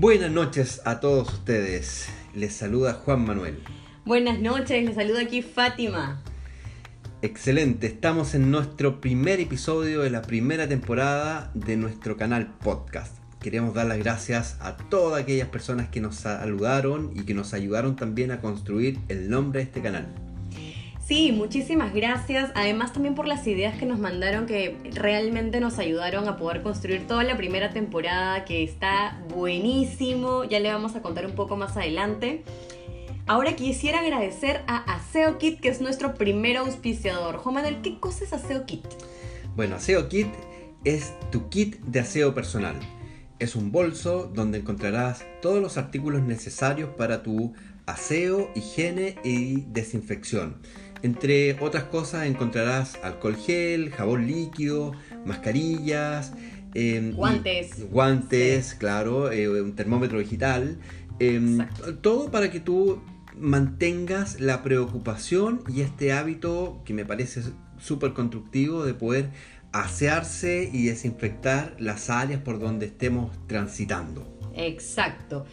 Buenas noches a todos ustedes. Les saluda Juan Manuel. Buenas noches, les saluda aquí Fátima. Excelente, estamos en nuestro primer episodio de la primera temporada de nuestro canal podcast. Queremos dar las gracias a todas aquellas personas que nos saludaron y que nos ayudaron también a construir el nombre de este canal. Sí, muchísimas gracias. Además también por las ideas que nos mandaron que realmente nos ayudaron a poder construir toda la primera temporada que está buenísimo. Ya le vamos a contar un poco más adelante. Ahora quisiera agradecer a Aseo Kit, que es nuestro primer auspiciador. Juan Manuel, ¿qué cosa es Aseo Kit? Bueno, Aseo Kit es tu kit de aseo personal. Es un bolso donde encontrarás todos los artículos necesarios para tu aseo, higiene y desinfección entre otras cosas encontrarás alcohol gel, jabón líquido, mascarillas, em, guantes. Guantes, claro, eh, un termómetro digital. Em, todo para que tú mantengas la preocupación y este hábito que me parece súper constructivo de poder asearse y desinfectar las áreas por donde estemos transitando. Exacto.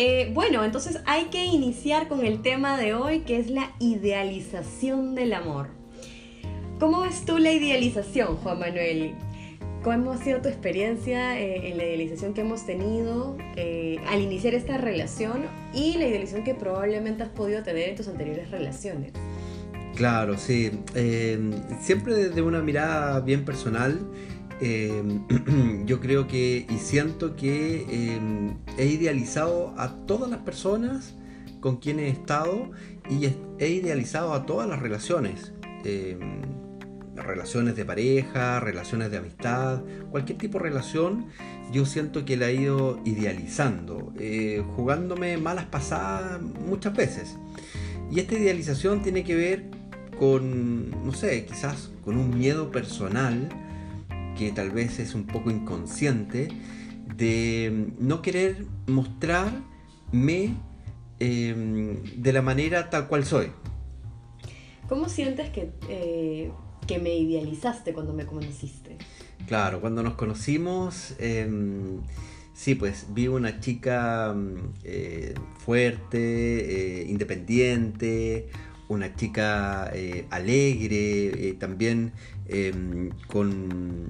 Eh, bueno, entonces hay que iniciar con el tema de hoy que es la idealización del amor. ¿Cómo ves tú la idealización, Juan Manuel? ¿Cómo ha sido tu experiencia eh, en la idealización que hemos tenido eh, al iniciar esta relación y la idealización que probablemente has podido tener en tus anteriores relaciones? Claro, sí. siempre desde una mirada bien personal Em, yo creo que y siento que em, he idealizado a todas las personas con quienes he estado y he idealizado a todas las relaciones. Em, relaciones de pareja, relaciones de amistad, cualquier tipo de relación, yo siento que la he ido idealizando, eh, jugándome malas pasadas muchas veces. Y esta idealización tiene que ver con, no sé, quizás con un miedo personal que tal vez es un poco inconsciente, de no querer mostrarme em, de la manera tal cual soy. ¿Cómo sientes que, eh, que me idealizaste cuando me conociste? Claro, cuando nos conocimos, em, sí, pues vi una chica mm, eh, fuerte, eh, independiente, una chica alegre, también Em, con,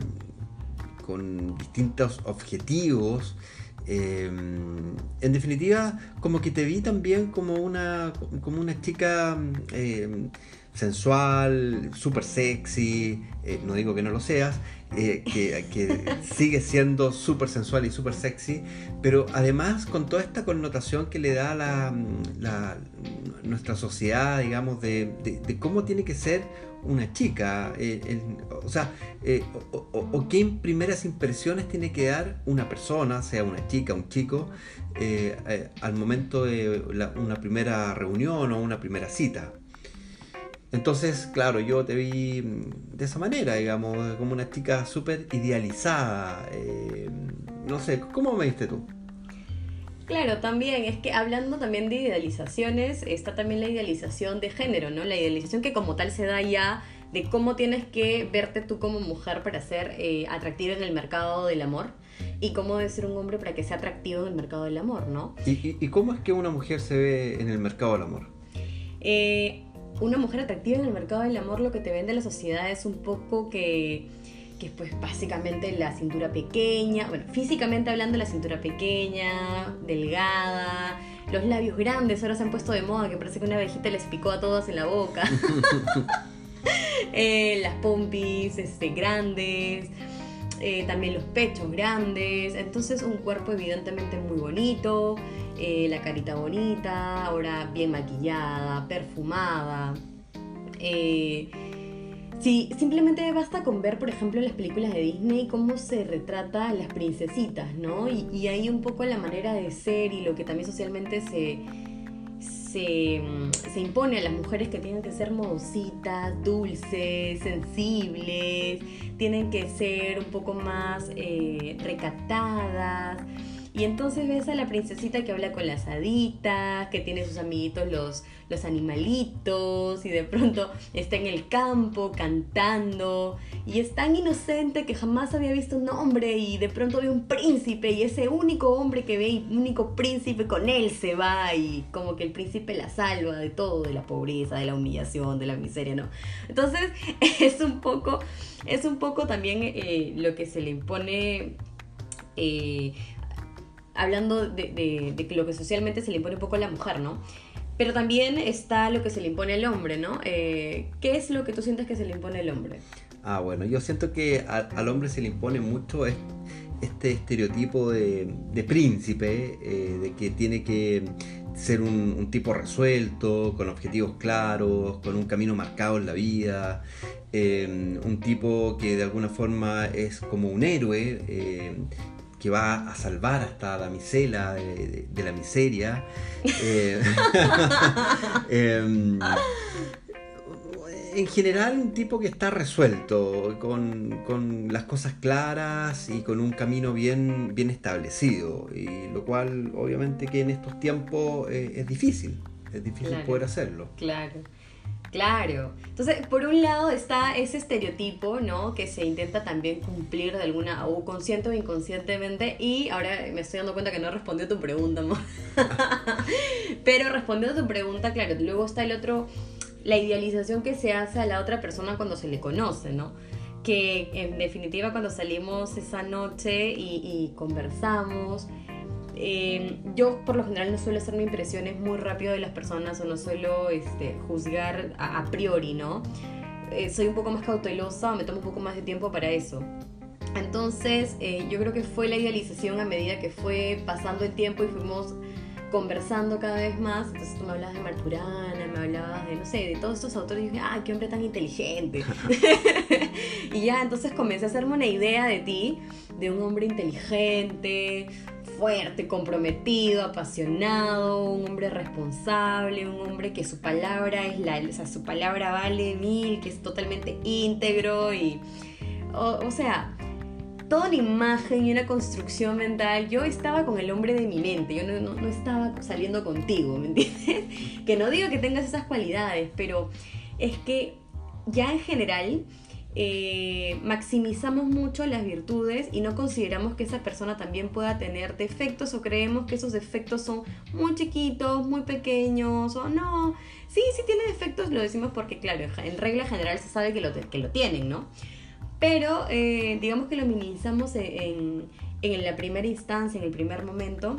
con distintos objetivos. Em, en definitiva, como que te vi también como una, como una chica em, sensual, súper sexy, eh, no digo que no lo seas, eh, que, sigue siendo súper sensual y súper sexy, pero además con toda esta connotación que le da la, nuestra sociedad, digamos, de, cómo tiene que ser una chica, eh, o sea, o, qué primeras impresiones tiene que dar una persona, sea una chica, un chico, al momento de una primera reunión o una primera cita. Entonces, claro, yo te vi mm, de esa manera, digamos, como una chica súper idealizada. Eh, no sé, ¿cómo me viste tú? Claro, también, es que hablando también de idealizaciones, está también la idealización de género, ¿no? La idealización que como tal se da ya de cómo tienes que verte tú como mujer para ser eh, atractiva en el mercado del amor y cómo debe ser un hombre para que sea atractivo en el mercado del amor, ¿no? ¿Y, cómo es que una mujer se ve en el mercado del amor? Eh, una mujer atractiva en el mercado del amor lo que te vende la sociedad es un poco que, que pues básicamente la cintura pequeña, bueno, físicamente hablando la cintura pequeña, delgada, los labios grandes, ahora se han puesto de moda que parece que una abejita les picó a todas en la boca. Eh, las pompis este, grandes, eh, también los pechos grandes, entonces un cuerpo evidentemente muy bonito, eh, la carita bonita, ahora bien maquillada, perfumada. Eh, sí, simplemente basta con ver, por ejemplo, las películas de Disney cómo se retrata las princesitas, ¿no? Y ahí un poco la manera de ser y lo que también socialmente se, se, se, impone a las mujeres que tienen que ser modositas, dulces, sensibles, tienen que ser un poco más eh, recatadas Y entonces ves a la princesita que habla con las haditas, que tiene sus amiguitos los, los animalitos, y de pronto está en el campo cantando, y es tan inocente que jamás había visto un hombre, y de pronto ve un príncipe, y ese único hombre que ve, único príncipe, con él se va, y como que el príncipe la salva de todo, de la pobreza, de la humillación, de la miseria, ¿no? Entonces es un poco, es un poco también eh, lo que se le impone... Eh, hablando de, de, lo que socialmente se le impone un poco a la mujer, ¿no? Pero también está lo que se le impone al hombre, ¿no? Eh, ¿Qué es lo que tú sientes que se le impone al hombre? Ah, bueno, yo siento que al hombre se le impone mucho este estereotipo de, príncipe, eh, de que tiene que ser un, tipo resuelto, con objetivos claros, con un camino marcado en la vida, eh, un tipo que de alguna forma es como un héroe, que va a salvar hasta la misela de, la miseria. Eh, em, en general un tipo que está resuelto, con, las cosas claras y con un camino bien, bien establecido, y lo cual obviamente que en estos tiempos eh, es difícil, es difícil poder hacerlo. Claro. Claro. Entonces, por un lado está ese estereotipo, ¿no? Que se intenta también cumplir de alguna, o consciente o inconscientemente. Y ahora me estoy dando cuenta que no respondió tu pregunta, amor. Pero respondiendo a tu pregunta, claro, luego está el otro, la idealización que se hace a la otra persona cuando se le conoce, ¿no? Que en definitiva cuando salimos esa noche y conversamos, eh, yo por lo general no suelo hacerme impresiones muy rápido de las personas o no suelo este, juzgar a, priori, ¿no? Eh, soy un poco más cautelosa, me tomo un poco más de tiempo para eso. Entonces, eh, yo creo que fue la idealización a medida que fue pasando el tiempo y fuimos conversando cada vez más. Entonces tú me hablabas de Marturana, me hablabas de, no sé, de todos estos autores y dije, ¡ay, qué hombre tan inteligente! y ya, entonces comencé a hacerme una idea de ti, de un hombre inteligente, fuerte, comprometido, apasionado, un hombre responsable, un hombre que su palabra es la, o sea, su palabra vale mil, que es totalmente íntegro y, o, sea, toda una imagen y una construcción mental. Yo estaba con el hombre de mi mente, yo no, no, estaba saliendo contigo, ¿me entiendes? Que no digo que tengas esas cualidades, pero es que ya en general eh, maximizamos mucho las virtudes y no consideramos que esa persona también pueda tener defectos o creemos que esos defectos son muy chiquitos, muy pequeños o no. Sí, sí tiene defectos, lo decimos porque claro, en regla general se sabe que lo, que lo tienen, ¿no? Pero eh, digamos que lo minimizamos en, en, la primera instancia, en el primer momento.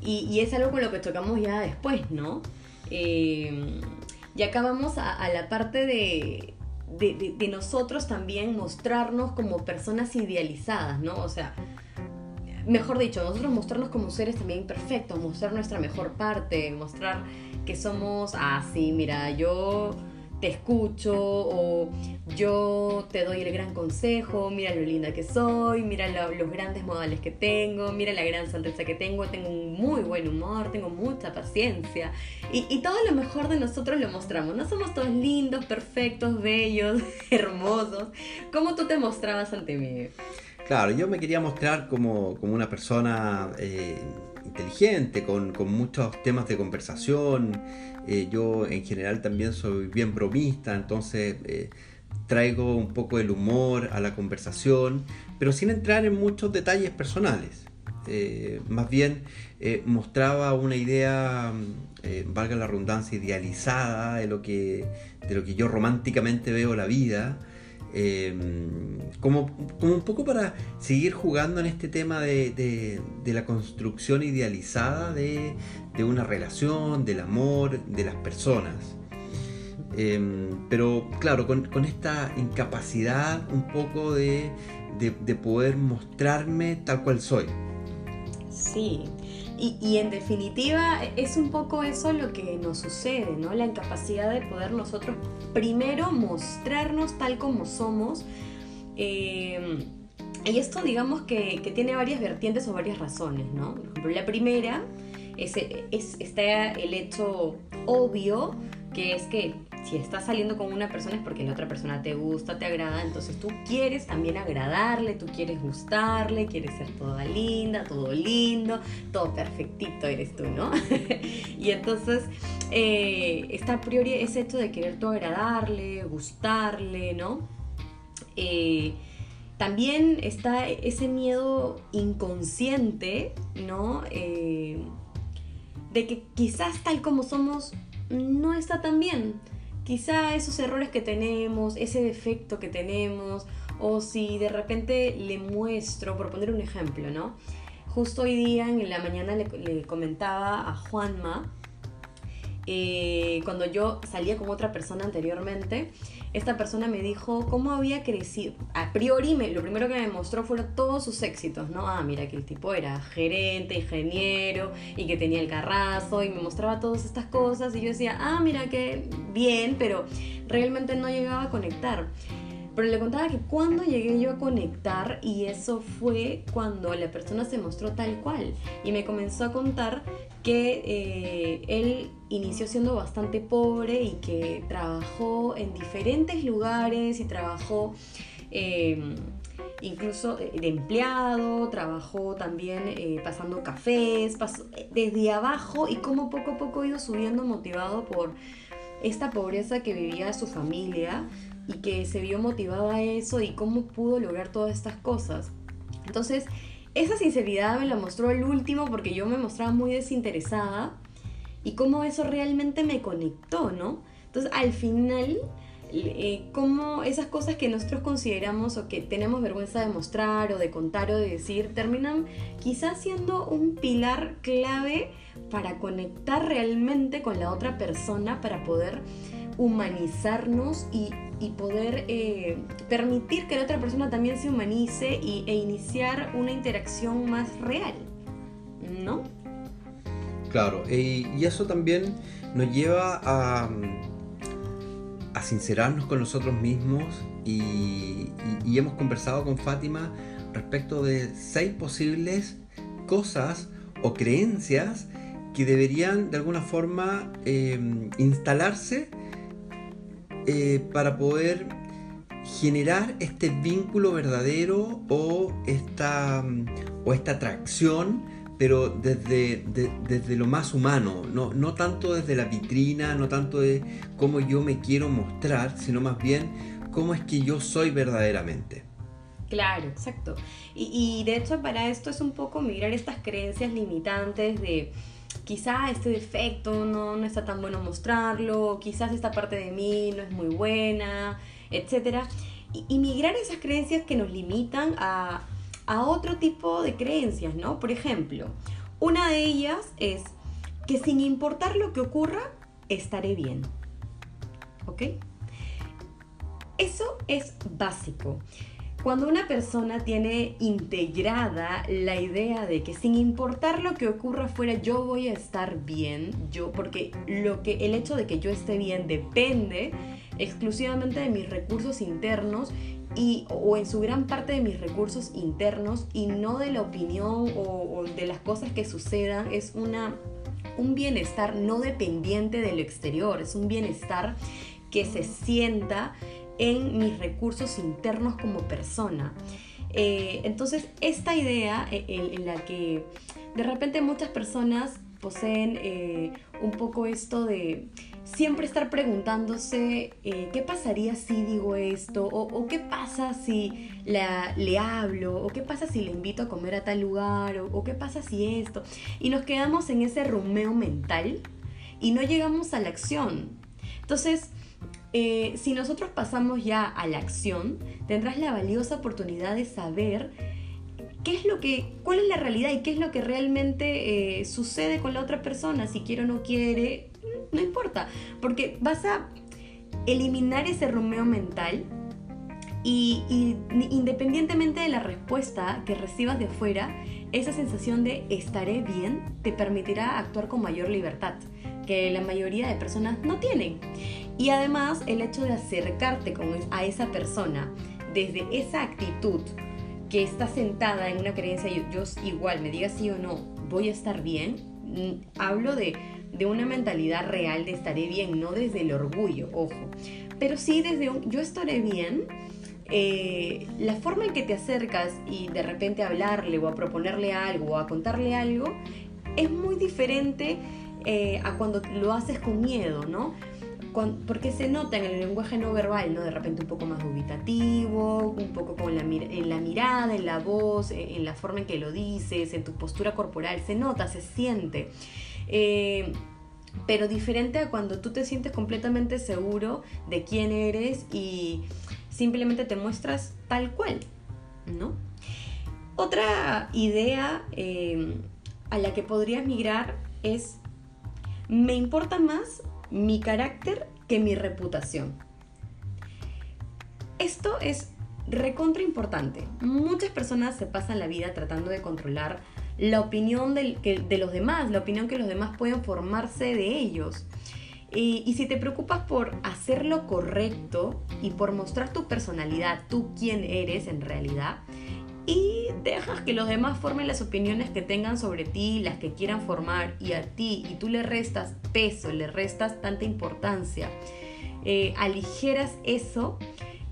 Y, es algo con lo que tocamos ya después, ¿no? Eh, y acá vamos a la parte de, de, nosotros también mostrarnos como personas idealizadas, ¿no? O sea, mejor dicho, nosotros mostrarnos como seres también perfectos, mostrar nuestra mejor parte, mostrar que somos, ah, sí, mira, yo te escucho o yo te doy el gran consejo, mira lo linda que soy, mira los grandes modales que tengo, mira la gran sonrisa que tengo, tengo un muy buen humor, tengo mucha paciencia y, todo lo mejor de nosotros lo mostramos, no somos todos lindos, perfectos, bellos, hermosos, como tú te mostrabas ante mí. Claro, yo me quería mostrar como, como una persona eh, inteligente, con, con, muchos temas de conversación. Eh, yo en general también soy bien bromista, entonces eh, traigo un poco el humor a la conversación, pero sin entrar en muchos detalles personales. más bien mostraba una idea, valga la redundancia, idealizada de lo, que, de lo que yo románticamente veo la vida. Em, como, como, un poco para seguir jugando en este tema de, la construcción idealizada de, una relación, del amor, de las personas. Em, pero claro, con, esta incapacidad un poco de, poder mostrarme tal cual soy. Sí, y, en definitiva es un poco eso lo que nos sucede, ¿no? La incapacidad de poder nosotros primero mostrarnos tal como somos. Eh, y esto digamos que, tiene varias vertientes o varias razones, ¿no? La primera es, es, está el hecho obvio, que es que si estás saliendo con una persona es porque la otra persona te gusta, te agrada, entonces tú quieres también agradarle, tú quieres gustarle, quieres ser toda linda, todo lindo, todo perfectito eres tú, ¿no? y entonces eh, está priori ese hecho de querer todo agradarle, gustarle, ¿no? Eh, también está ese miedo inconsciente, ¿no? Eh, de que quizás tal como somos no está tan bien. Quizá esos errores que tenemos, ese defecto que tenemos, o si de repente le muestro, por poner un ejemplo, ¿no? Justo hoy día en la mañana le, comentaba a Juanma, eh, cuando yo salía con otra persona anteriormente, esta persona me dijo cómo había crecido. A priori, me, lo primero que me mostró fueron todos sus éxitos, ¿no? Ah, mira que el tipo era gerente, ingeniero y que tenía el carrazo y me mostraba todas estas cosas y yo decía, ah, mira que bien, pero realmente no llegaba a conectar. Pero le contaba que cuando llegué yo a conectar y eso fue cuando la persona se mostró tal cual y me comenzó a contar que eh, él inició siendo bastante pobre y que trabajó en diferentes lugares y trabajó em, incluso de empleado, trabajó también eh, pasando cafés, desde abajo y cómo poco a poco ido subiendo motivado por esta pobreza que vivía su familia y que se vio motivada a eso y cómo pudo lograr todas estas cosas. Entonces, esa sinceridad me la mostró el último porque yo me mostraba muy desinteresada y cómo eso realmente me conectó, ¿no? Entonces, al final, eh, cómo esas cosas que nosotros consideramos o que tenemos vergüenza de mostrar o de contar o de decir, terminan quizás siendo un pilar clave para conectar realmente con la otra persona, para poder humanizarnos y, poder eh, permitir que la otra persona también se humanice y, e iniciar una interacción más real, ¿no? Claro, y eso también nos lleva a, sincerarnos con nosotros mismos y, hemos conversado con Fátima respecto de seis posibles cosas o creencias que deberían de alguna forma eh, instalarse eh, para poder generar este vínculo verdadero o esta, o esta atracción, pero desde, desde lo más humano, no, no tanto desde la vitrina, no tanto de cómo yo me quiero mostrar, sino más bien cómo es que yo soy verdaderamente. Claro, exacto. Y, de hecho para esto es un poco mirar estas creencias limitantes de quizá este defecto no, no está tan bueno mostrarlo, quizás esta parte de mí no es muy buena, etc. Y, migrar esas creencias que nos limitan a, a otro tipo de creencias, ¿no? Por ejemplo, una de ellas es que sin importar lo que ocurra, estaré bien. ¿Ok? Eso es básico. Cuando una persona tiene integrada la idea de que sin importar lo que ocurra afuera, yo voy a estar bien, yo, porque lo que, el hecho de que yo esté bien depende exclusivamente de mis recursos internos y, o en su gran parte de mis recursos internos y no de la opinión o, de las cosas que sucedan, es una, un bienestar no dependiente de lo exterior, es un bienestar que se sienta en mis recursos internos como persona. Eh, entonces, esta idea eh, en, la que de repente muchas personas poseen eh, un poco esto de siempre estar preguntándose qué pasaría si digo esto, o, qué pasa si le hablo, o qué pasa si le invito a comer a tal lugar, o, o qué pasa si esto. Y nos quedamos en ese rumeo mental y no llegamos a la acción. Entonces, eh, si nosotros pasamos ya a la acción, tendrás la valiosa oportunidad de saber qué es lo que, cuál es la realidad y qué es lo que realmente eh, sucede con la otra persona, si quiere o no quiere, no importa, porque vas a eliminar ese rumeo mental y, independientemente de la respuesta que recibas de afuera, esa sensación de estaré bien te permitirá actuar con mayor libertad, que la mayoría de personas no tienen. Y además el hecho de acercarte con, a esa persona desde esa actitud que está sentada en una creencia, yo, yo igual me diga sí o no, voy a estar bien, mm, hablo de, de una mentalidad real de estaré bien, no desde el orgullo, ojo, pero sí desde un yo estaré bien. Eh, la forma en que te acercas y de repente hablarle o a proponerle algo o a contarle algo es muy diferente eh, a cuando lo haces con miedo, ¿no? porque se nota en el lenguaje no verbal, ¿no? De repente un poco más dubitativo, un poco con la en la mirada, en la voz, en la forma en que lo dices, en tu postura corporal, se nota, se siente. Eh, pero diferente a cuando tú te sientes completamente seguro de quién eres y simplemente te muestras tal cual, ¿no? Otra idea eh, a la que podrías migrar es, me importa más mi carácter que mi reputación. Esto es recontra importante. Muchas personas se pasan la vida tratando de controlar la opinión de, los demás, la opinión que los demás pueden formarse de ellos. Y, y, si te preocupas por hacer lo correcto y por mostrar tu personalidad, tú quién eres en realidad, y dejas que los demás formen las opiniones que tengan sobre ti, las que quieran formar y a ti, y tú le restas peso, le restas tanta importancia, eh, aligeras eso,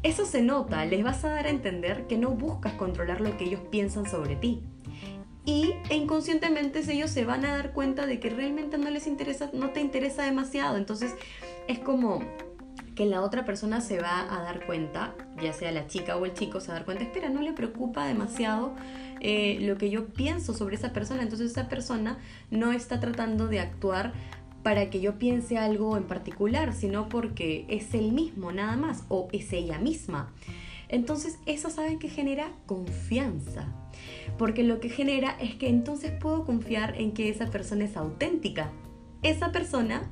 eso se nota, les vas a dar a entender que no buscas controlar lo que ellos piensan sobre ti. Y inconscientemente ellos se van a dar cuenta de que realmente no les interesa, no te interesa demasiado. Entonces es como que la otra persona se va a dar cuenta, ya sea la chica o el chico, se va a dar cuenta, espera, no le preocupa demasiado eh, lo que yo pienso sobre esa persona, entonces esa persona no está tratando de actuar para que yo piense algo en particular, sino porque es él mismo nada más o es ella misma. Entonces eso saben que genera confianza, porque lo que genera es que entonces puedo confiar en que esa persona es auténtica. Esa persona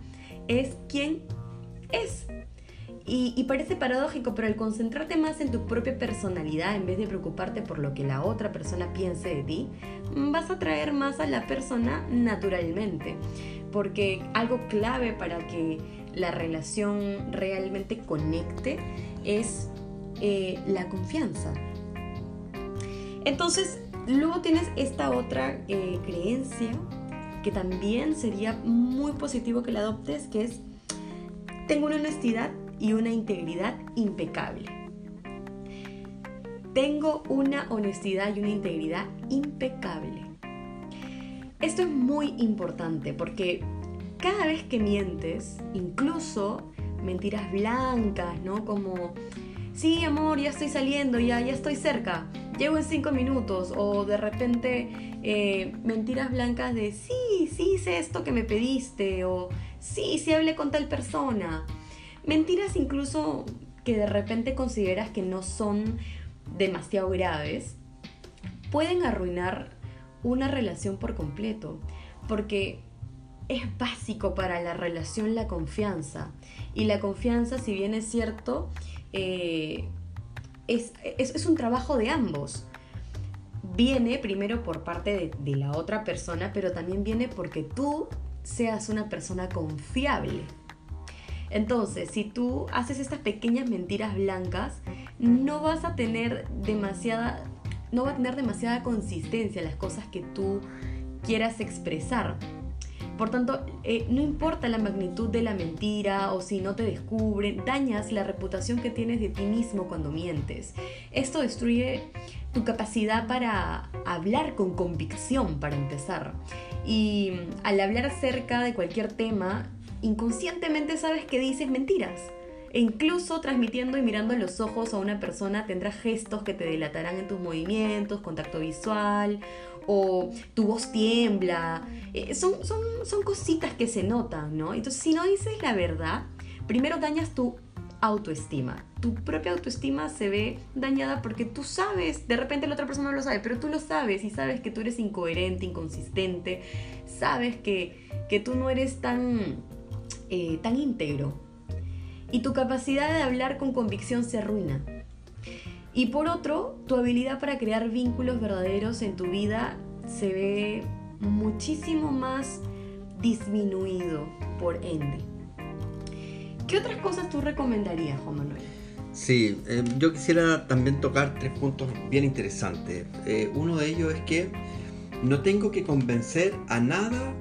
es quien es. Y, parece paradójico, pero al concentrarte más en tu propia personalidad en vez de preocuparte por lo que la otra persona piense de ti, vas a atraer más a la persona naturalmente. Porque algo clave para que la relación realmente conecte es eh, la confianza. Entonces, luego tienes esta otra eh, creencia que también sería muy positivo que la adoptes, que es, tengo una honestidad y una integridad impecable. Tengo una honestidad y una integridad impecable. Esto es muy importante porque cada vez que mientes, incluso mentiras blancas, ¿no? Como, sí, amor, ya estoy saliendo, ya, ya estoy cerca, llego en cinco minutos, o de repente eh, mentiras blancas de, sí, sí hice esto que me pediste, o sí, sí hablé con tal persona. Mentiras incluso que de repente consideras que no son demasiado graves, pueden arruinar una relación por completo, porque es básico para la relación la confianza. Y la confianza, si bien es cierto, eh, es, un trabajo de ambos. Viene primero por parte de, de la otra persona, pero también viene porque tú seas una persona confiable. Entonces, si tú haces estas pequeñas mentiras blancas, no vas a tener demasiada, no va a tener demasiada consistencia las cosas que tú quieras expresar. Por tanto, eh, no importa la magnitud de la mentira o si no te descubren, dañas la reputación que tienes de ti mismo cuando mientes. Esto destruye tu capacidad para hablar con convicción, para empezar. Y al hablar acerca de cualquier tema, inconscientemente sabes que dices mentiras. E incluso transmitiendo y mirando los ojos a una persona tendrás gestos que te delatarán en tus movimientos, contacto visual o tu voz tiembla. Eh, son, son, son cositas que se notan, ¿no? Entonces si no dices la verdad, primero dañas tu autoestima. Tu propia autoestima se ve dañada porque tú sabes, de repente la otra persona no lo sabe, pero tú lo sabes y sabes que tú eres incoherente, inconsistente, sabes que, que tú no eres tan eh, tan íntegro y tu capacidad de hablar con convicción se arruina. Y por otro, tu habilidad para crear vínculos verdaderos en tu vida se ve muchísimo más disminuido por ende. ¿Qué otras cosas tú recomendarías, Juan Manuel? Sí, eh, yo quisiera también tocar tres puntos bien interesantes. Eh, uno de ellos es que no tengo que convencer a nada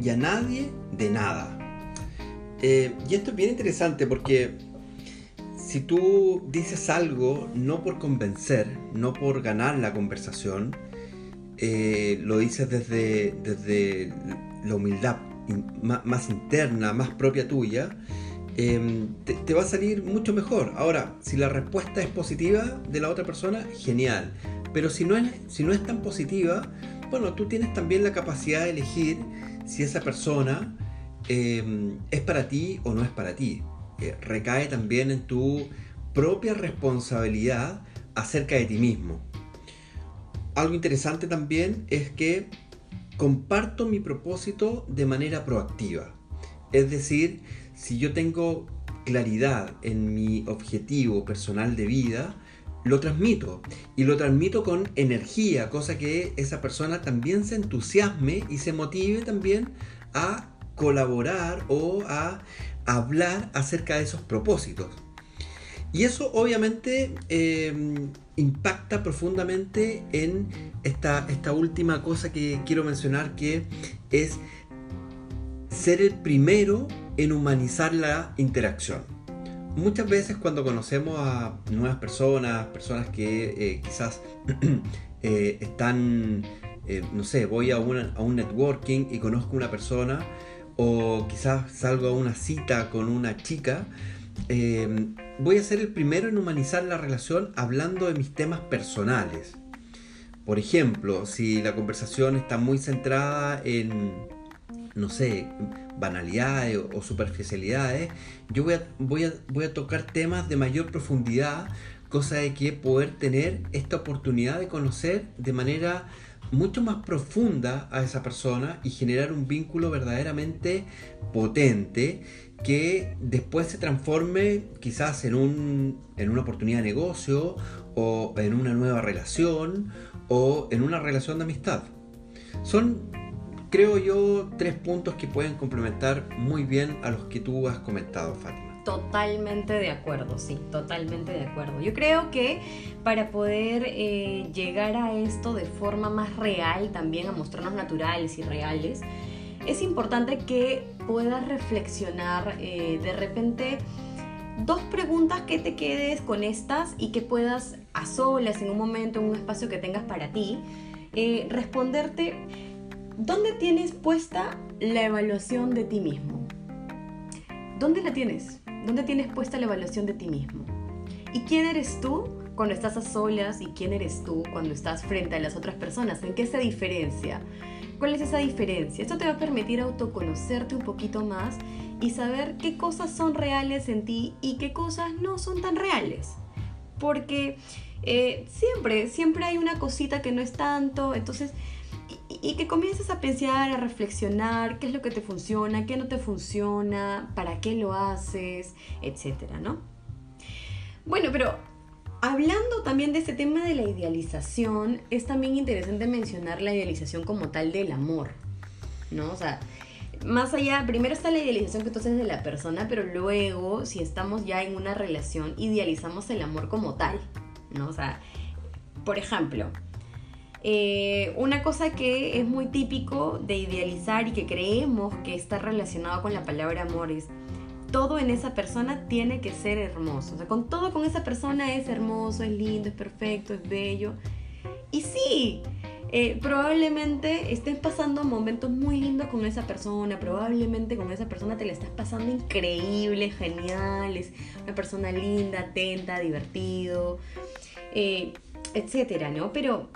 y a nadie de nada. Eh, y esto es bien interesante porque si tú dices algo no por convencer, no por ganar la conversación, eh, lo dices desde, desde la humildad más, interna, más propia tuya, em, te, va a salir mucho mejor. Ahora, si la respuesta es positiva de la otra persona, genial. Pero si no es, si no es tan positiva, bueno, tú tienes también la capacidad de elegir si esa persona em, es para ti o no es para ti. Recae también en tu propia responsabilidad acerca de ti mismo. Algo interesante también es que comparto mi propósito de manera proactiva. Es decir, si yo tengo claridad en mi objetivo personal de vida, lo transmito y lo transmito con energía, cosa que esa persona también se entusiasme y se motive también a colaborar o a hablar acerca de esos propósitos. Y eso obviamente em, impacta profundamente en esta, esta última cosa que quiero mencionar, que es ser el primero en humanizar la interacción. Muchas veces cuando conocemos a nuevas personas, personas que eh, quizás eh, están, eh, no sé, voy a, a un networking y conozco una persona, o quizás salgo a una cita con una chica, eh, voy a ser el primero en humanizar la relación hablando de mis temas personales. Por ejemplo, si la conversación está muy centrada en, no sé, banalidades o, superficialidades, yo voy a tocar temas de mayor profundidad, cosa de que poder tener esta oportunidad de conocer de manera mucho más profunda a esa persona y generar un vínculo verdaderamente potente que después se transforme quizás en, un, en una oportunidad de negocio o en una nueva relación o en una relación de amistad. Son, creo yo, tres puntos que pueden complementar muy bien a los que tú has comentado, Fátima. Totalmente de acuerdo, sí, totalmente de acuerdo. Yo creo que para poder eh, llegar a esto de forma más real, también a mostrarnos naturales y reales, es importante que puedas reflexionar eh, de repente dos preguntas que te quedes con estas y que puedas a solas en un momento, en un espacio que tengas para ti, eh, responderte dónde tienes puesta la evaluación de ti mismo. ¿Dónde la tienes? ¿Dónde tienes puesta la evaluación de ti mismo? ¿Y quién eres tú cuando estás a solas y quién eres tú cuando estás frente a las otras personas? ¿En qué se diferencia? ¿Cuál es esa diferencia? Esto te va a permitir autoconocerte un poquito más y saber qué cosas son reales en ti y qué cosas no son tan reales. Porque eh, siempre, siempre hay una cosita que no es tanto, entonces, y, que comiences a pensar, a reflexionar qué es lo que te funciona, qué no te funciona, para qué lo haces, etcétera, ¿no? Bueno, pero Hablando también de este tema de la idealización, es también interesante mencionar la idealización como tal del amor, ¿no? O sea, más allá, primero está la idealización que haces de la persona, pero luego, si estamos ya en una relación, idealizamos el amor como tal, ¿no? O sea, por ejemplo, eh, una cosa que es muy típico de idealizar y que creemos que está relacionado con la palabra amor es todo en esa persona tiene que ser hermoso. O sea, con todo con esa persona es hermoso, es lindo, es perfecto, es bello. Y sí, eh, probablemente estés pasando momentos muy lindos con esa persona, probablemente con esa persona te la estás pasando increíble, genial, es una persona linda, atenta, divertido, eh, etcétera, ¿no? Pero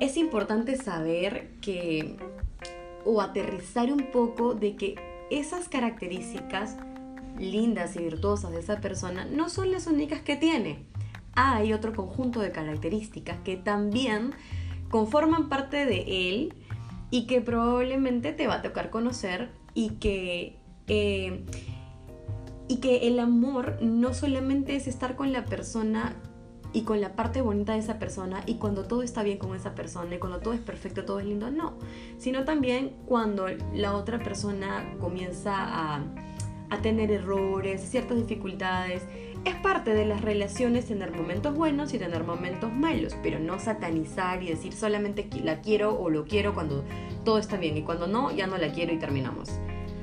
es importante saber que, o aterrizar un poco de que esas características lindas y virtuosas de esa persona no son las únicas que tiene. Hay otro conjunto de características que también conforman parte de él y que probablemente te va a tocar conocer y que, eh, y que el amor no solamente es estar con la persona y con la parte bonita de esa persona y cuando todo está bien con esa persona y cuando todo es perfecto, todo es lindo, no, sino también cuando la otra persona comienza a, a tener errores, ciertas dificultades, es parte de las relaciones tener momentos buenos y tener momentos malos, pero no satanizar y decir solamente la quiero o lo quiero cuando todo está bien y cuando no, ya no la quiero y terminamos.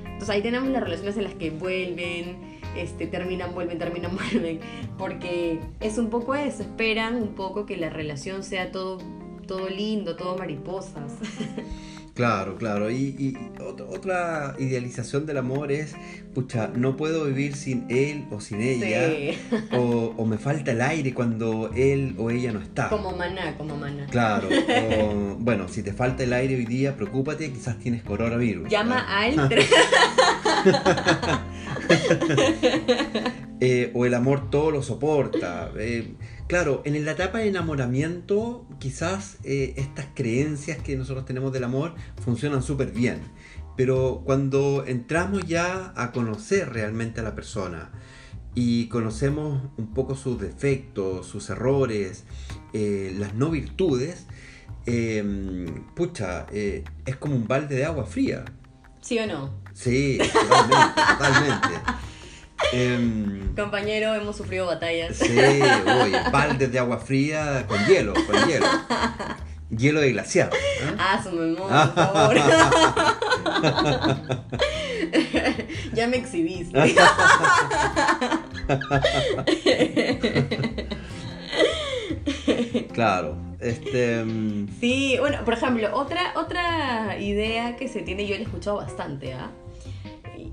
Entonces ahí tenemos las relaciones en las que vuelven, este, terminan, vuelven, terminan, vuelven, porque es un poco eso, esperan un poco que la relación sea todo, todo lindo, todo mariposas. Claro, claro. Y, otra, idealización del amor es, pucha, no puedo vivir sin él o sin ella. O, me falta el aire cuando él o ella no está. Como maná, como maná. Claro. bueno, si te falta el aire hoy día, preocúpate, quizás tienes coronavirus. Llama al... eh, o el amor todo lo soporta. Eh, Claro, en la etapa de enamoramiento, quizás eh, estas creencias que nosotros tenemos del amor funcionan súper bien. Pero cuando entramos ya a conocer realmente a la persona y conocemos un poco sus defectos, sus errores, eh, las no virtudes, pucha, eh, es como un balde de agua fría. ¿Sí o no? Sí, totalmente, totalmente. Em, Compañero, hemos sufrido batallas. Sí, voy, baldes de agua fría con hielo, con hielo. Hielo de glaciar. ¿eh? Ah, su memoria, por favor. ya me exhibiste. claro. Este. Em, sí, bueno, por ejemplo, otra, otra idea que se tiene, yo la he escuchado bastante, ¿ah?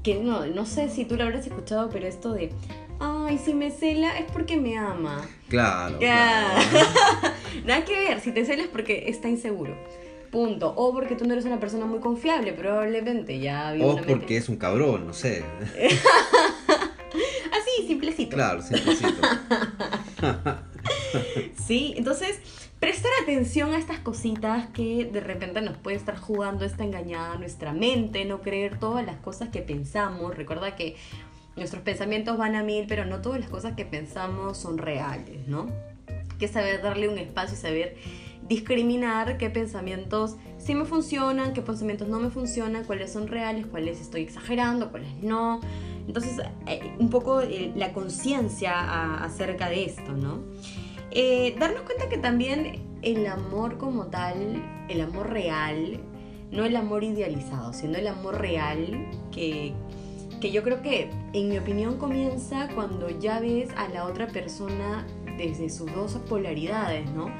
Que no, no sé si tú lo habrás escuchado, pero esto de, ay, si me cela es porque me ama. Claro. Nada que ver, si te celas es porque está inseguro. Punto. O porque tú no eres una persona muy confiable, probablemente ya O porque es un cabrón, no sé. Así, simplecito. Claro, simplecito. sí, entonces prestar atención a estas cositas que de repente nos puede estar jugando esta engañada nuestra mente, no creer todas las cosas que pensamos. Recuerda que nuestros pensamientos van a mil, pero no todas las cosas que pensamos son reales, ¿no? Que saber darle un espacio y saber discriminar qué pensamientos sí me funcionan, qué pensamientos no me funcionan, cuáles son reales, cuáles estoy exagerando, cuáles no. Entonces, eh, un poco eh, la conciencia acerca de esto, ¿no? Eh, darnos cuenta que también el amor como tal, el amor real, no el amor idealizado, sino el amor real, que, que yo creo que en mi opinión comienza cuando ya ves a la otra persona desde sus dos polaridades, ¿no?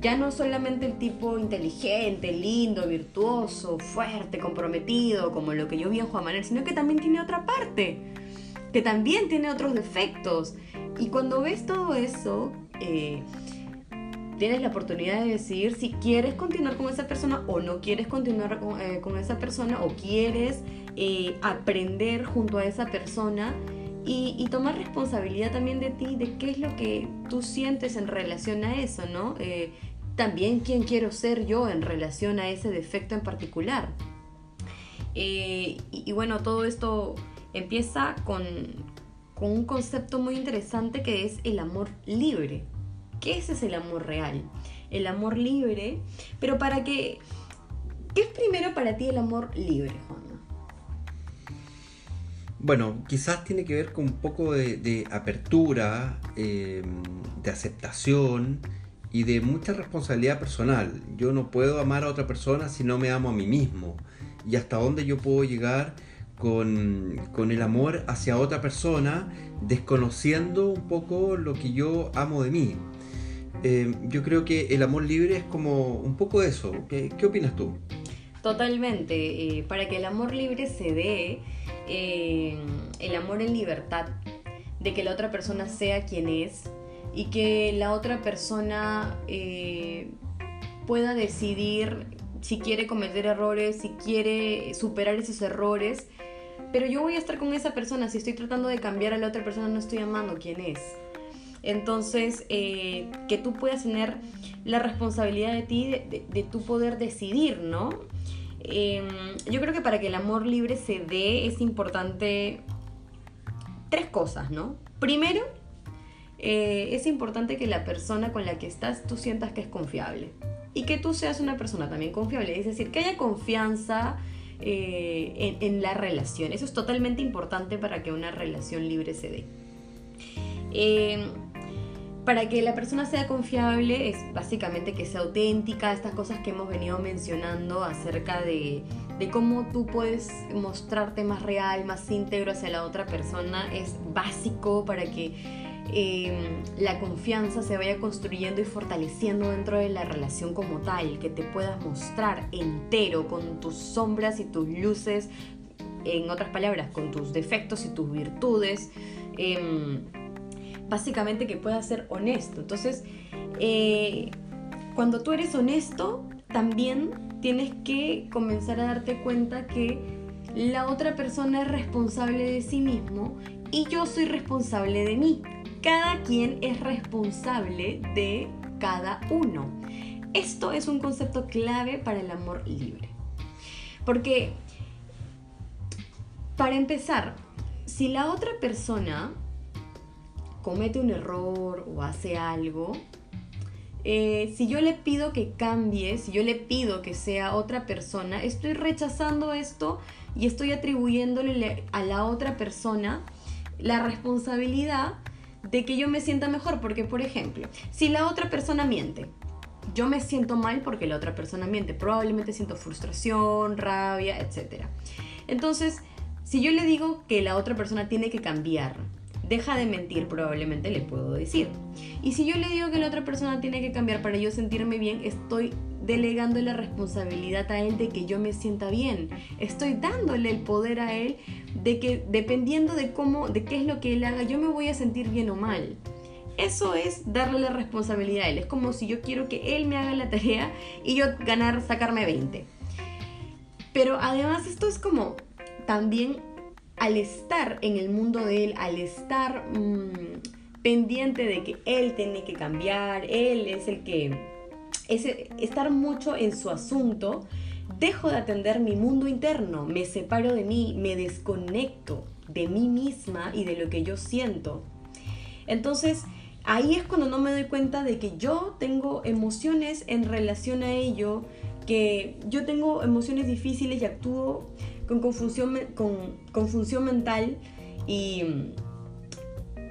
Ya no solamente el tipo inteligente, lindo, virtuoso, fuerte, comprometido, como lo que yo vi en Juan Manuel, sino que también tiene otra parte, que también tiene otros defectos. Y cuando ves todo eso, eh, tienes la oportunidad de decir si quieres continuar con esa persona o no quieres continuar con, eh, esa persona o quieres eh, aprender junto a esa persona y, tomar responsabilidad también de ti, de qué es lo que tú sientes en relación a eso, ¿no? también quién quiero ser yo en relación a ese defecto en particular. y, bueno, todo esto empieza con un concepto muy interesante que es el amor libre. ¿Qué ese es el amor real? El amor libre, pero para qué... ¿Qué es primero para ti el amor libre, Juan? Bueno, quizás tiene que ver con un poco de, apertura, eh, de aceptación y de mucha responsabilidad personal. Yo no puedo amar a otra persona si no me amo a mí mismo. Y hasta dónde yo puedo llegar con, el amor hacia otra persona, desconociendo un poco lo que yo amo de mí. Eh, yo creo que el amor libre es como un poco eso. ¿Qué, opinas tú? Totalmente. Eh, para que el amor libre se dé, eh, el amor en libertad, de que la otra persona sea quien es y que la otra persona pueda decidir si quiere cometer errores, si quiere superar esos errores pero yo voy a estar con esa persona. Si estoy tratando de cambiar a la otra persona, no estoy amando quién es. Entonces, eh, que tú puedas tener la responsabilidad de ti, de, tu poder decidir, ¿no? Em, yo creo que para que el amor libre se dé es importante tres cosas, ¿no? Primero, eh, es importante que la persona con la que estás tú sientas que es confiable y que tú seas una persona también confiable, es decir, que haya confianza eh, en, la relación. Eso es totalmente importante para que una relación libre se dé. Eh, para que la persona sea confiable es básicamente que sea auténtica, estas cosas que hemos venido mencionando acerca de, cómo tú puedes mostrarte más real, más íntegro hacia la otra persona, es básico para que eh, la confianza se vaya construyendo y fortaleciendo dentro de la relación como tal, que te puedas mostrar entero con tus sombras y tus luces, en otras palabras, con tus defectos y tus virtudes. Em, básicamente que puedas ser honesto. Entonces, eh, cuando tú eres honesto, también tienes que comenzar a darte cuenta que la otra persona es responsable de sí mismo y yo soy responsable de mí. Cada quien es responsable de cada uno. Esto es un concepto clave para el amor libre. Porque, para empezar, si la otra persona comete un error o hace algo, eh, si yo le pido que cambie, si yo le pido que sea otra persona, estoy rechazando esto y estoy atribuyéndole a la otra persona la responsabilidad de que yo me sienta mejor. Porque, por ejemplo, si la otra persona miente, yo me siento mal porque la otra persona miente. Probablemente siento frustración, rabia, etc. Entonces, si yo le digo que la otra persona tiene que cambiar, deja de mentir, probablemente le puedo decir. Y si yo le digo que la otra persona tiene que cambiar para yo sentirme bien, estoy delegando la responsabilidad a él de que yo me sienta bien. Estoy dándole el poder a él de que dependiendo de cómo, de qué es lo que él haga, yo me voy a sentir bien o mal. Eso es darle la responsabilidad a él. Es como si yo quiero que él me haga la tarea y yo ganar, sacarme 20. Pero además esto es como también al estar en el mundo de él, al estar mm, pendiente de que él tiene que cambiar, él es el que... Es estar mucho en su asunto, dejo de atender mi mundo interno, me separo de mí, me desconecto de mí misma y de lo que yo siento. Entonces, ahí es cuando no me doy cuenta de que yo tengo emociones en relación a ello, que yo tengo emociones difíciles y actúo con confusión, con confusión mental y,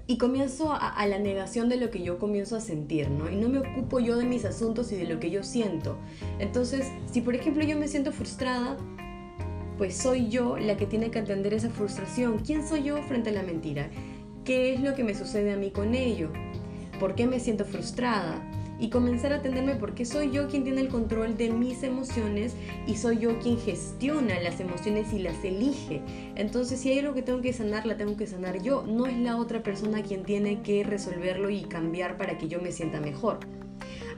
y comienzo a, la negación de lo que yo comienzo a sentir, ¿no? Y no me ocupo yo de mis asuntos y de lo que yo siento. Entonces, si por ejemplo yo me siento frustrada, pues soy yo la que tiene que atender esa frustración. ¿Quién soy yo frente a la mentira? ¿Qué es lo que me sucede a mí con ello? ¿Por qué me siento frustrada? Y comenzar a atenderme porque soy yo quien tiene el control de mis emociones y soy yo quien gestiona las emociones y las elige. Entonces si hay algo que tengo que sanar, la tengo que sanar yo. No es la otra persona quien tiene que resolverlo y cambiar para que yo me sienta mejor.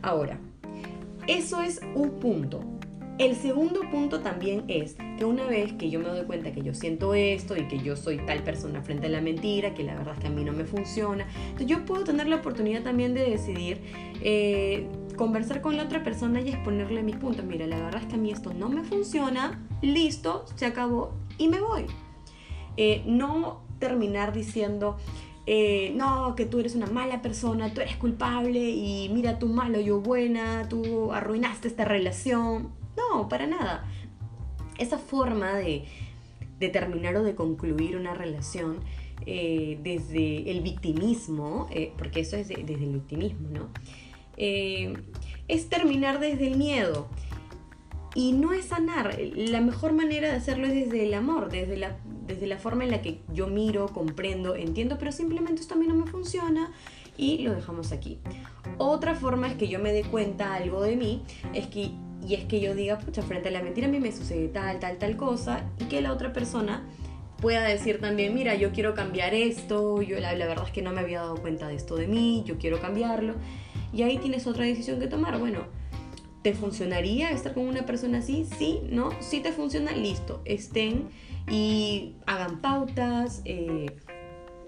Ahora, eso es un punto. El segundo punto también es que una vez que yo me doy cuenta que yo siento esto y que yo soy tal persona frente a la mentira, que la verdad es que a mí no me funciona, yo puedo tener la oportunidad también de decidir eh, conversar con la otra persona y exponerle mis puntos. Mira, la verdad es que a mí esto no me funciona, listo, se acabó y me voy. Eh, no terminar diciendo, eh, no, que tú eres una mala persona, tú eres culpable y mira tú malo, yo buena, tú arruinaste esta relación. No, para nada. Esa forma de, terminar o de concluir una relación eh, desde el victimismo, eh, porque eso es desde el victimismo, ¿no? Eh, es terminar desde el miedo. Y no es sanar. La mejor manera de hacerlo es desde el amor, desde la, desde la forma en la que yo miro, comprendo, entiendo, pero simplemente esto a mí no me funciona y lo dejamos aquí. Otra forma es que yo me dé cuenta algo de mí, es que y es que yo diga, pucha, frente a la mentira a mí me sucede tal, tal, tal cosa, y que la otra persona pueda decir también, mira, yo quiero cambiar esto, yo la, verdad es que no me había dado cuenta de esto de mí, yo quiero cambiarlo, y ahí tienes otra decisión que tomar, bueno, ¿te funcionaría estar con una persona así? Sí, ¿no? Si te funciona, listo, estén y hagan pautas, eh,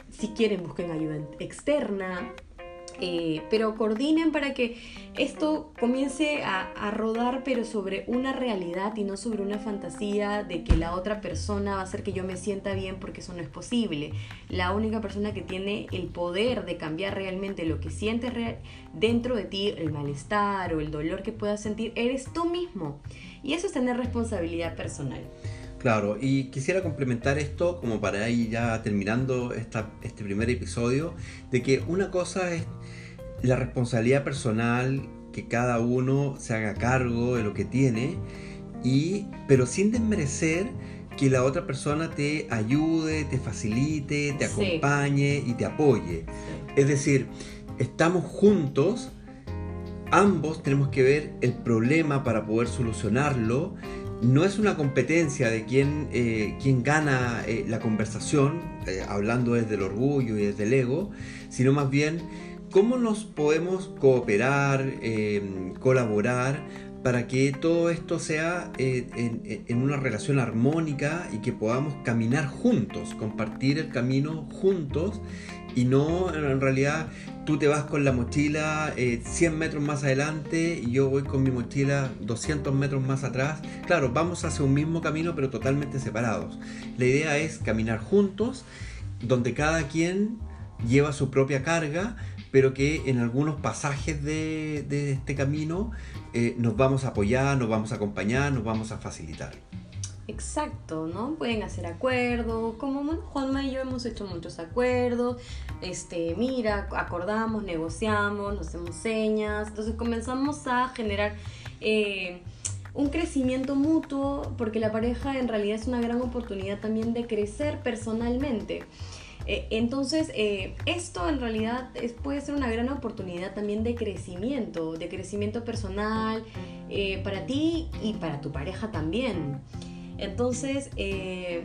si quieren busquen ayuda externa, eh, pero coordinen para que esto comience a, rodar, pero sobre una realidad y no sobre una fantasía de que la otra persona va a hacer que yo me sienta bien, porque eso no es posible. La única persona que tiene el poder de cambiar realmente lo que sientes dentro de ti, el malestar o el dolor que puedas sentir, eres tú mismo. Y eso es tener responsabilidad personal. Claro, y quisiera complementar esto como para ir ya terminando esta, este primer episodio, de que una cosa es la responsabilidad personal, que cada uno se haga cargo de lo que tiene, y, pero sin desmerecer que la otra persona te ayude, te facilite, te Sí. acompañe y te apoye. Es decir, estamos juntos, ambos tenemos que ver el problema para poder solucionarlo. No es una competencia de quién, eh, quién gana eh, la conversación, eh, hablando desde el orgullo y desde el ego, sino más bien cómo nos podemos cooperar, eh, colaborar para que todo esto sea en una relación armónica y que podamos caminar juntos, compartir el camino juntos y no en realidad tú te vas con la mochila eh, 100 metros más adelante y yo voy con mi mochila 200 metros más atrás. Claro, vamos hacia un mismo camino pero totalmente separados. La idea es caminar juntos donde cada quien lleva su propia carga pero que en algunos pasajes de, este camino eh, nos vamos a apoyar, nos vamos a acompañar, nos vamos a facilitar. Exacto, ¿no? Pueden hacer acuerdos, como bueno, Juanma y yo hemos hecho muchos acuerdos, este, mira, acordamos, negociamos, nos hacemos señas, entonces comenzamos a generar eh, un crecimiento mutuo, porque la pareja en realidad es una gran oportunidad también de crecer personalmente. Eh, entonces, eh, esto en realidad puede ser una gran oportunidad también de crecimiento, de crecimiento personal para ti y para tu pareja también. Entonces, eh,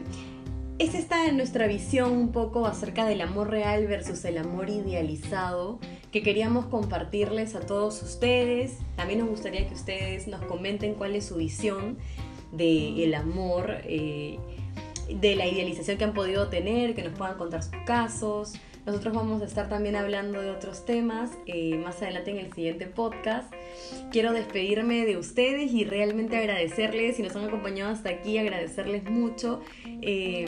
es esta nuestra visión un poco acerca del amor real versus el amor idealizado que queríamos compartirles a todos ustedes. También nos gustaría que ustedes nos comenten cuál es su visión del amor. eh, de la idealización que han podido tener, que nos puedan contar sus casos. Nosotros vamos a estar también hablando de otros temas eh, más adelante en el siguiente podcast. Quiero despedirme de ustedes y realmente agradecerles, si nos han acompañado hasta aquí, agradecerles mucho. eh,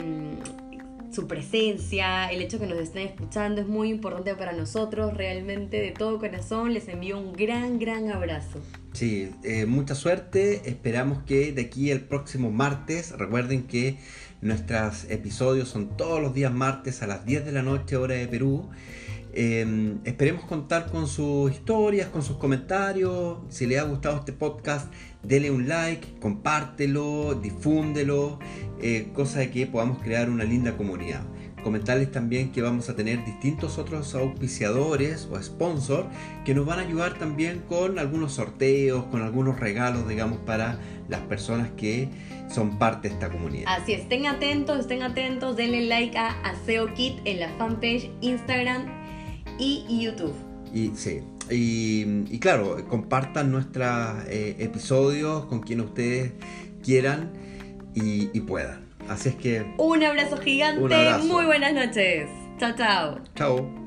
su presencia, el hecho que nos estén escuchando es muy importante para nosotros, realmente de todo corazón les envío un gran, gran abrazo. Sí, eh, mucha suerte. Esperamos que de aquí el próximo martes, recuerden que nuestros episodios son todos los días martes a las 10 de la noche, hora de Perú. Eh, esperemos contar con sus historias, con sus comentarios. Si les ha gustado este podcast, dele un like, compártelo, difúndelo, eh, cosa de que podamos crear una linda comunidad. Comentarles también que vamos a tener distintos otros auspiciadores o sponsors que nos van a ayudar también con algunos sorteos, con algunos regalos, digamos, para las personas que son parte de esta comunidad. Así es, estén atentos, estén atentos, denle like a Aseo Kit en la fanpage Instagram y YouTube. Y sí, y, y claro, compartan nuestros eh, episodios con quien ustedes quieran y, y puedan. Así es que, Un abrazo gigante, Un abrazo. muy buenas noches. Chao, chao. chao.